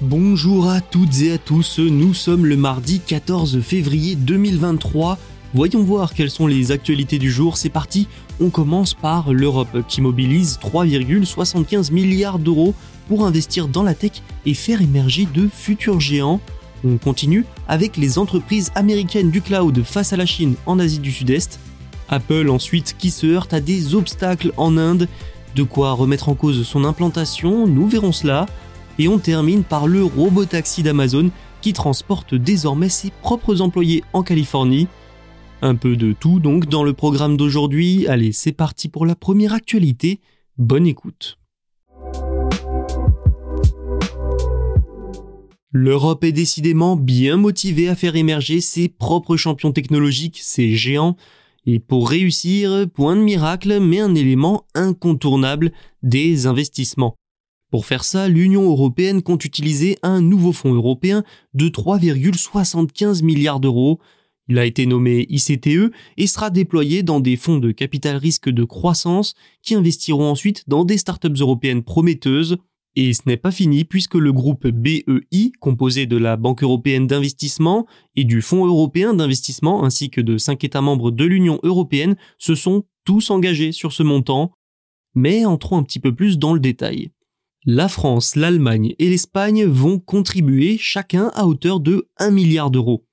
Bonjour à toutes et à tous, nous sommes le mardi 14 février 2023. Voyons voir quelles sont les actualités du jour, c'est parti, on commence par l'Europe qui mobilise 3,75 milliards d'euros pour investir dans la tech et faire émerger de futurs géants. On continue avec les entreprises américaines du cloud face à la Chine en Asie du Sud-Est. Apple ensuite qui se heurte à des obstacles en Inde, de quoi remettre en cause son implantation, nous verrons cela. Et on termine par le robotaxi d'Amazon qui transporte désormais ses propres employés en Californie. Un peu de tout donc dans le programme d'aujourd'hui. Allez, c'est parti pour la première actualité. Bonne écoute. L'Europe est décidément bien motivée à faire émerger ses propres champions technologiques, ses géants. Et pour réussir, point de miracle, mais un élément incontournable, des investissements. Pour faire ça, l'Union européenne compte utiliser un nouveau fonds européen de 3,75 milliards d'euros. Il a été nommé ICTE et sera déployé dans des fonds de capital risque de croissance qui investiront ensuite dans des startups européennes prometteuses. Et ce n'est pas fini puisque le groupe BEI, composé de la Banque européenne d'investissement et du Fonds européen d'investissement ainsi que de cinq États membres de l'Union européenne, se sont tous engagés sur ce montant. Mais entrons un petit peu plus dans le détail. La France, l'Allemagne et l'Espagne vont contribuer chacun à hauteur de 1 milliard d'euros.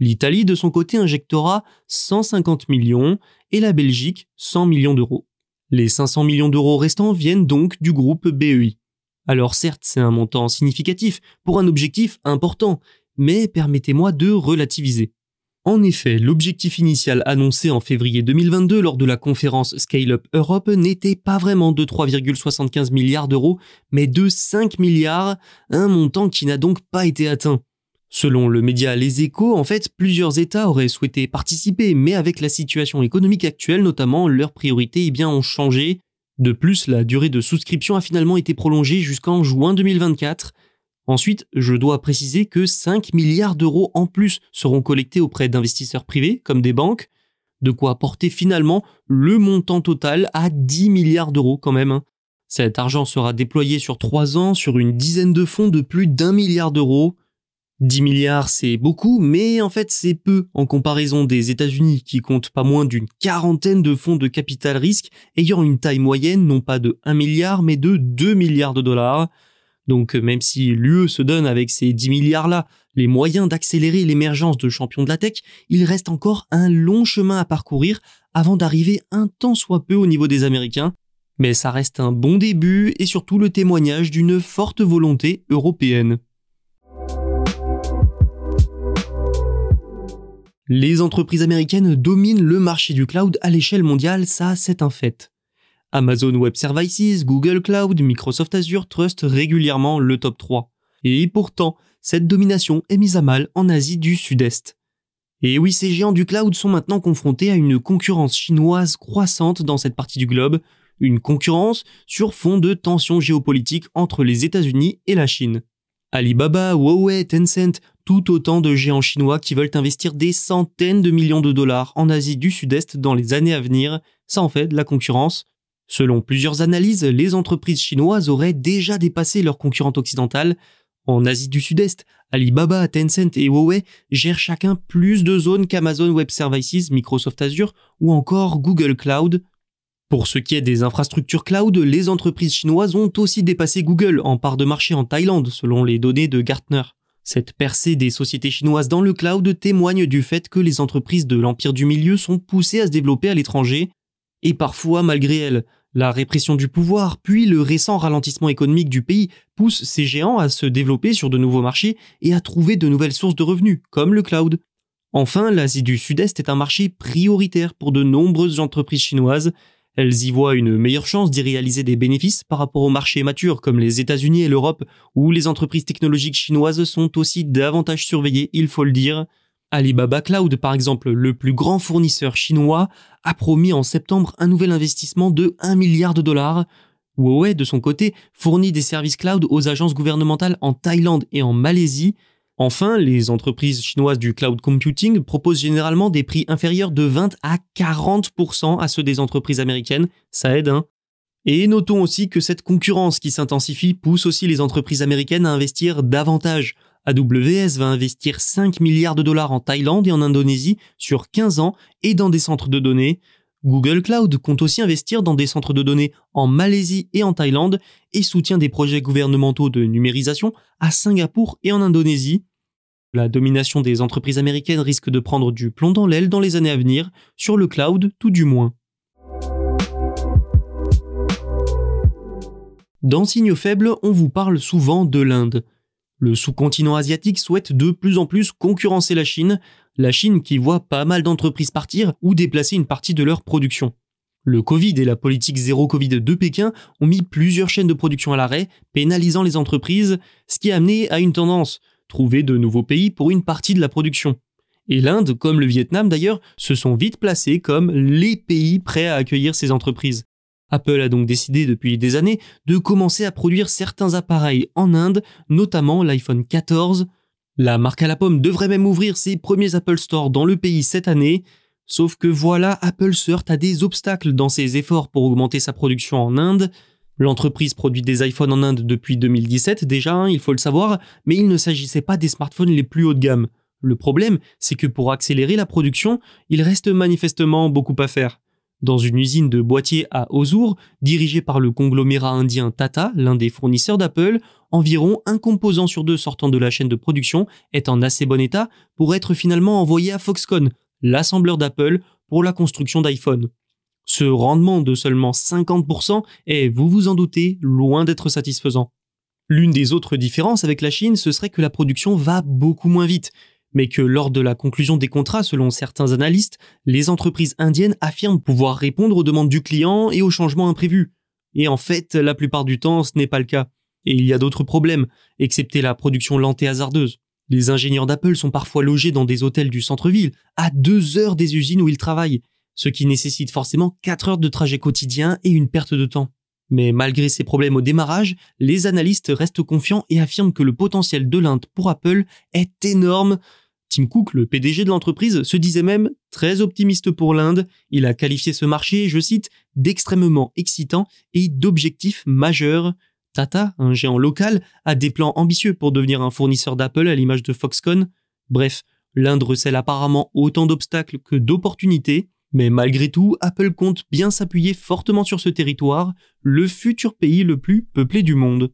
L'Italie, de son côté, injectera 150 millions et la Belgique 100 millions d'euros. Les 500 millions d'euros restants viennent donc du groupe BEI. Alors certes, c'est un montant significatif pour un objectif important, mais permettez-moi de relativiser. En effet, l'objectif initial annoncé en février 2022 lors de la conférence Scale Up Europe n'était pas vraiment de 3,75 milliards d'euros, mais de 5 milliards, un montant qui n'a donc pas été atteint. Selon le média Les Échos, en fait, plusieurs États auraient souhaité participer, mais avec la situation économique actuelle notamment, leurs priorités eh bien, ont changé. De plus, la durée de souscription a finalement été prolongée jusqu'en juin 2024. Ensuite, je dois préciser que 5 milliards d'euros en plus seront collectés auprès d'investisseurs privés, comme des banques, de quoi porter finalement le montant total à 10 milliards d'euros quand même. Cet argent sera déployé sur 3 ans sur une dizaine de fonds de plus d'un milliard d'euros. 10 milliards, c'est beaucoup, mais en fait c'est peu en comparaison des États-Unis qui comptent pas moins d'une quarantaine de fonds de capital risque ayant une taille moyenne non pas de 1 milliard mais de 2 milliards de dollars. Donc même si l'UE se donne avec ces 10 milliards-là les moyens d'accélérer l'émergence de champions de la tech, il reste encore un long chemin à parcourir avant d'arriver un tant soit peu au niveau des Américains. Mais ça reste un bon début et surtout le témoignage d'une forte volonté européenne. Les entreprises américaines dominent le marché du cloud à l'échelle mondiale, ça c'est un fait. Amazon Web Services, Google Cloud, Microsoft Azure trustent régulièrement le top 3. Et pourtant, cette domination est mise à mal en Asie du Sud-Est. Et oui, ces géants du cloud sont maintenant confrontés à une concurrence chinoise croissante dans cette partie du globe, une concurrence sur fond de tensions géopolitiques entre les États-Unis et la Chine. Alibaba, Huawei, Tencent, tout autant de géants chinois qui veulent investir des centaines de millions de dollars en Asie du Sud-Est dans les années à venir, ça en fait de la concurrence. Selon plusieurs analyses, les entreprises chinoises auraient déjà dépassé leurs concurrentes occidentales. En Asie du Sud-Est, Alibaba, Tencent et Huawei gèrent chacun plus de zones qu'Amazon Web Services, Microsoft Azure ou encore Google Cloud. Pour ce qui est des infrastructures cloud, les entreprises chinoises ont aussi dépassé Google en part de marché en Thaïlande, selon les données de Gartner. Cette percée des sociétés chinoises dans le cloud témoigne du fait que les entreprises de l'empire du milieu sont poussées à se développer à l'étranger, et parfois malgré elles. La répression du pouvoir, puis le récent ralentissement économique du pays poussent ces géants à se développer sur de nouveaux marchés et à trouver de nouvelles sources de revenus, comme le cloud. Enfin, l'Asie du Sud-Est est un marché prioritaire pour de nombreuses entreprises chinoises. Elles y voient une meilleure chance d'y réaliser des bénéfices par rapport aux marchés matures comme les États-Unis et l'Europe, où les entreprises technologiques chinoises sont aussi davantage surveillées, il faut le dire. Alibaba Cloud, par exemple, le plus grand fournisseur chinois, a promis en septembre un nouvel investissement de 1 milliard de dollars. Huawei, de son côté, fournit des services cloud aux agences gouvernementales en Thaïlande et en Malaisie. Enfin, les entreprises chinoises du cloud computing proposent généralement des prix inférieurs de 20 à 40% à ceux des entreprises américaines. Ça aide, hein et notons aussi que cette concurrence qui s'intensifie pousse aussi les entreprises américaines à investir davantage. AWS va investir 5 milliards de dollars en Thaïlande et en Indonésie sur 15 ans et dans des centres de données. Google Cloud compte aussi investir dans des centres de données en Malaisie et en Thaïlande et soutient des projets gouvernementaux de numérisation à Singapour et en Indonésie. La domination des entreprises américaines risque de prendre du plomb dans l'aile dans les années à venir, sur le cloud tout du moins. Dans Signaux faibles, on vous parle souvent de l'Inde. Le sous-continent asiatique souhaite de plus en plus concurrencer la Chine, la Chine qui voit pas mal d'entreprises partir ou déplacer une partie de leur production. Le Covid et la politique zéro Covid de Pékin ont mis plusieurs chaînes de production à l'arrêt, pénalisant les entreprises, ce qui a amené à une tendance, trouver de nouveaux pays pour une partie de la production. Et l'Inde, comme le Vietnam d'ailleurs, se sont vite placés comme les pays prêts à accueillir ces entreprises. Apple a donc décidé depuis des années de commencer à produire certains appareils en Inde, notamment l'iPhone 14. La marque à la pomme devrait même ouvrir ses premiers Apple Store dans le pays cette année, sauf que voilà, Apple se heurte à des obstacles dans ses efforts pour augmenter sa production en Inde. L'entreprise produit des iPhones en Inde depuis 2017 déjà, hein, il faut le savoir, mais il ne s'agissait pas des smartphones les plus haut de gamme. Le problème, c'est que pour accélérer la production, il reste manifestement beaucoup à faire. Dans une usine de boîtiers à Hosur, dirigée par le conglomérat indien Tata, l'un des fournisseurs d'Apple, environ un composant sur deux sortant de la chaîne de production est en assez bon état pour être finalement envoyé à Foxconn, l'assembleur d'Apple, pour la construction d'iPhone. Ce rendement de seulement 50% est, vous vous en doutez, loin d'être satisfaisant. L'une des autres différences avec la Chine, ce serait que la production va beaucoup moins vite mais que lors de la conclusion des contrats, selon certains analystes, les entreprises indiennes affirment pouvoir répondre aux demandes du client et aux changements imprévus. Et en fait, la plupart du temps, ce n'est pas le cas. Et il y a d'autres problèmes, excepté la production lente et hasardeuse. Les ingénieurs d'Apple sont parfois logés dans des hôtels du centre-ville, à deux heures des usines où ils travaillent, ce qui nécessite forcément quatre heures de trajet quotidien et une perte de temps. Mais malgré ces problèmes au démarrage, les analystes restent confiants et affirment que le potentiel de l'Inde pour Apple est énorme Tim Cook, le PDG de l'entreprise, se disait même très optimiste pour l'Inde. Il a qualifié ce marché, je cite, d'extrêmement excitant et d'objectif majeur. Tata, un géant local, a des plans ambitieux pour devenir un fournisseur d'Apple à l'image de Foxconn. Bref, l'Inde recèle apparemment autant d'obstacles que d'opportunités, mais malgré tout, Apple compte bien s'appuyer fortement sur ce territoire, le futur pays le plus peuplé du monde.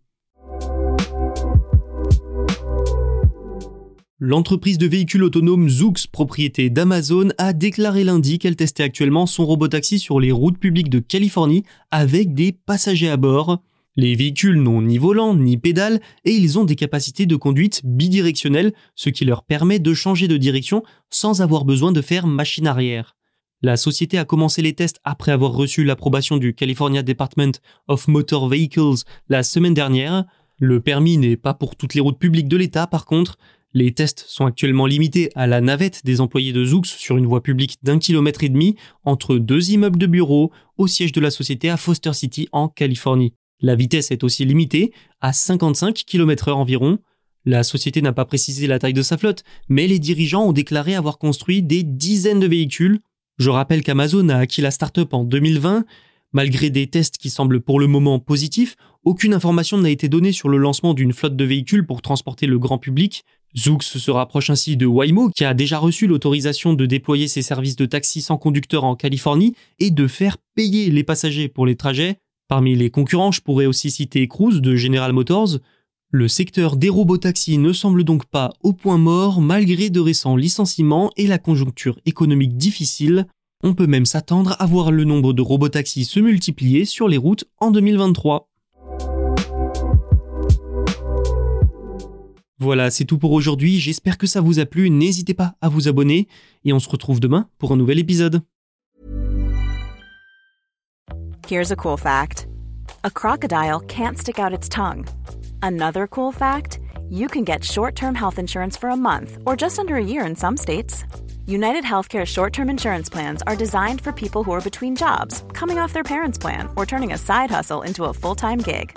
L'entreprise de véhicules autonomes Zoox, propriété d'Amazon, a déclaré lundi qu'elle testait actuellement son robotaxi sur les routes publiques de Californie avec des passagers à bord. Les véhicules n'ont ni volant ni pédale et ils ont des capacités de conduite bidirectionnelles, ce qui leur permet de changer de direction sans avoir besoin de faire machine arrière. La société a commencé les tests après avoir reçu l'approbation du California Department of Motor Vehicles la semaine dernière. Le permis n'est pas pour toutes les routes publiques de l'État par contre, les tests sont actuellement limités à la navette des employés de Zoox sur une voie publique d'un kilomètre et demi entre deux immeubles de bureaux au siège de la société à Foster City en Californie. La vitesse est aussi limitée à 55 km h environ. La société n'a pas précisé la taille de sa flotte, mais les dirigeants ont déclaré avoir construit des dizaines de véhicules. Je rappelle qu'Amazon a acquis la startup en 2020. Malgré des tests qui semblent pour le moment positifs, aucune information n'a été donnée sur le lancement d'une flotte de véhicules pour transporter le grand public. Zoox se rapproche ainsi de Waymo, qui a déjà reçu l'autorisation de déployer ses services de taxi sans conducteur en Californie et de faire payer les passagers pour les trajets. Parmi les concurrents, je pourrais aussi citer Cruise de General Motors. Le secteur des robotaxis ne semble donc pas au point mort malgré de récents licenciements et la conjoncture économique difficile. On peut même s'attendre à voir le nombre de robotaxis se multiplier sur les routes en 2023. Voilà, c'est tout pour aujourd'hui, j'espère que ça vous a plu, n'hésitez pas à vous abonner et on se retrouve demain pour un nouvel épisode. Here's a cool fact. A crocodile can't stick out its tongue. Another cool fact, you can get short-term health insurance for a month or just under a year in some states. United Healthcare short term insurance plans are designed for people who are between jobs, coming off their parents' plan, or turning a side hustle into a full time gig.